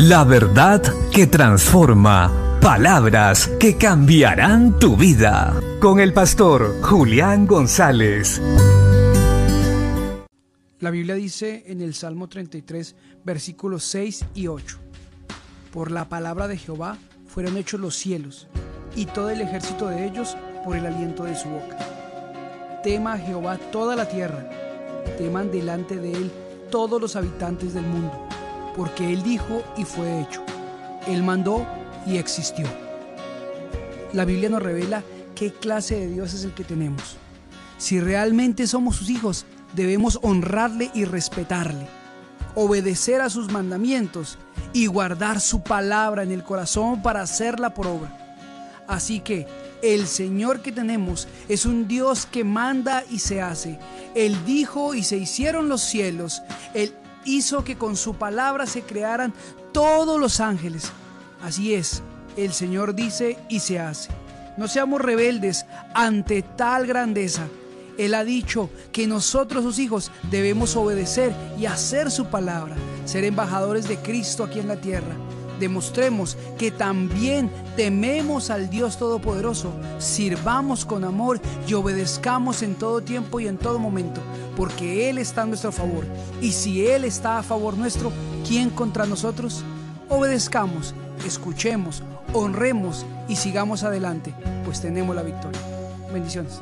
La verdad que transforma. Palabras que cambiarán tu vida. Con el pastor Julián González. La Biblia dice en el Salmo 33, versículos 6 y 8. Por la palabra de Jehová fueron hechos los cielos, y todo el ejército de ellos por el aliento de su boca. Tema a Jehová toda la tierra, teman delante de él todos los habitantes del mundo, porque él dijo y fue hecho. Él mandó y existió. La Biblia nos revela qué clase de Dios es el que tenemos. Si realmente somos sus hijos, debemos honrarle y respetarle, obedecer a sus mandamientos y guardar su palabra en el corazón para hacerla por obra. Así que el Señor que tenemos es un Dios que manda y se hace. Él dijo y se hicieron los cielos. Él hizo que con su palabra se crearan todos los ángeles. Así es, el Señor dice y se hace. No seamos rebeldes ante tal grandeza él ha dicho que nosotros sus hijos debemos obedecer y hacer su palabra, ser embajadores de Cristo aquí en la tierra. Demostremos que también tememos al Dios Todopoderoso, sirvamos con amor y obedezcamos en todo tiempo y en todo momento, porque Él está a nuestro favor. Y si Él está a favor nuestro, ¿quién contra nosotros? Obedezcamos, escuchemos, honremos y sigamos adelante, pues tenemos la victoria. Bendiciones.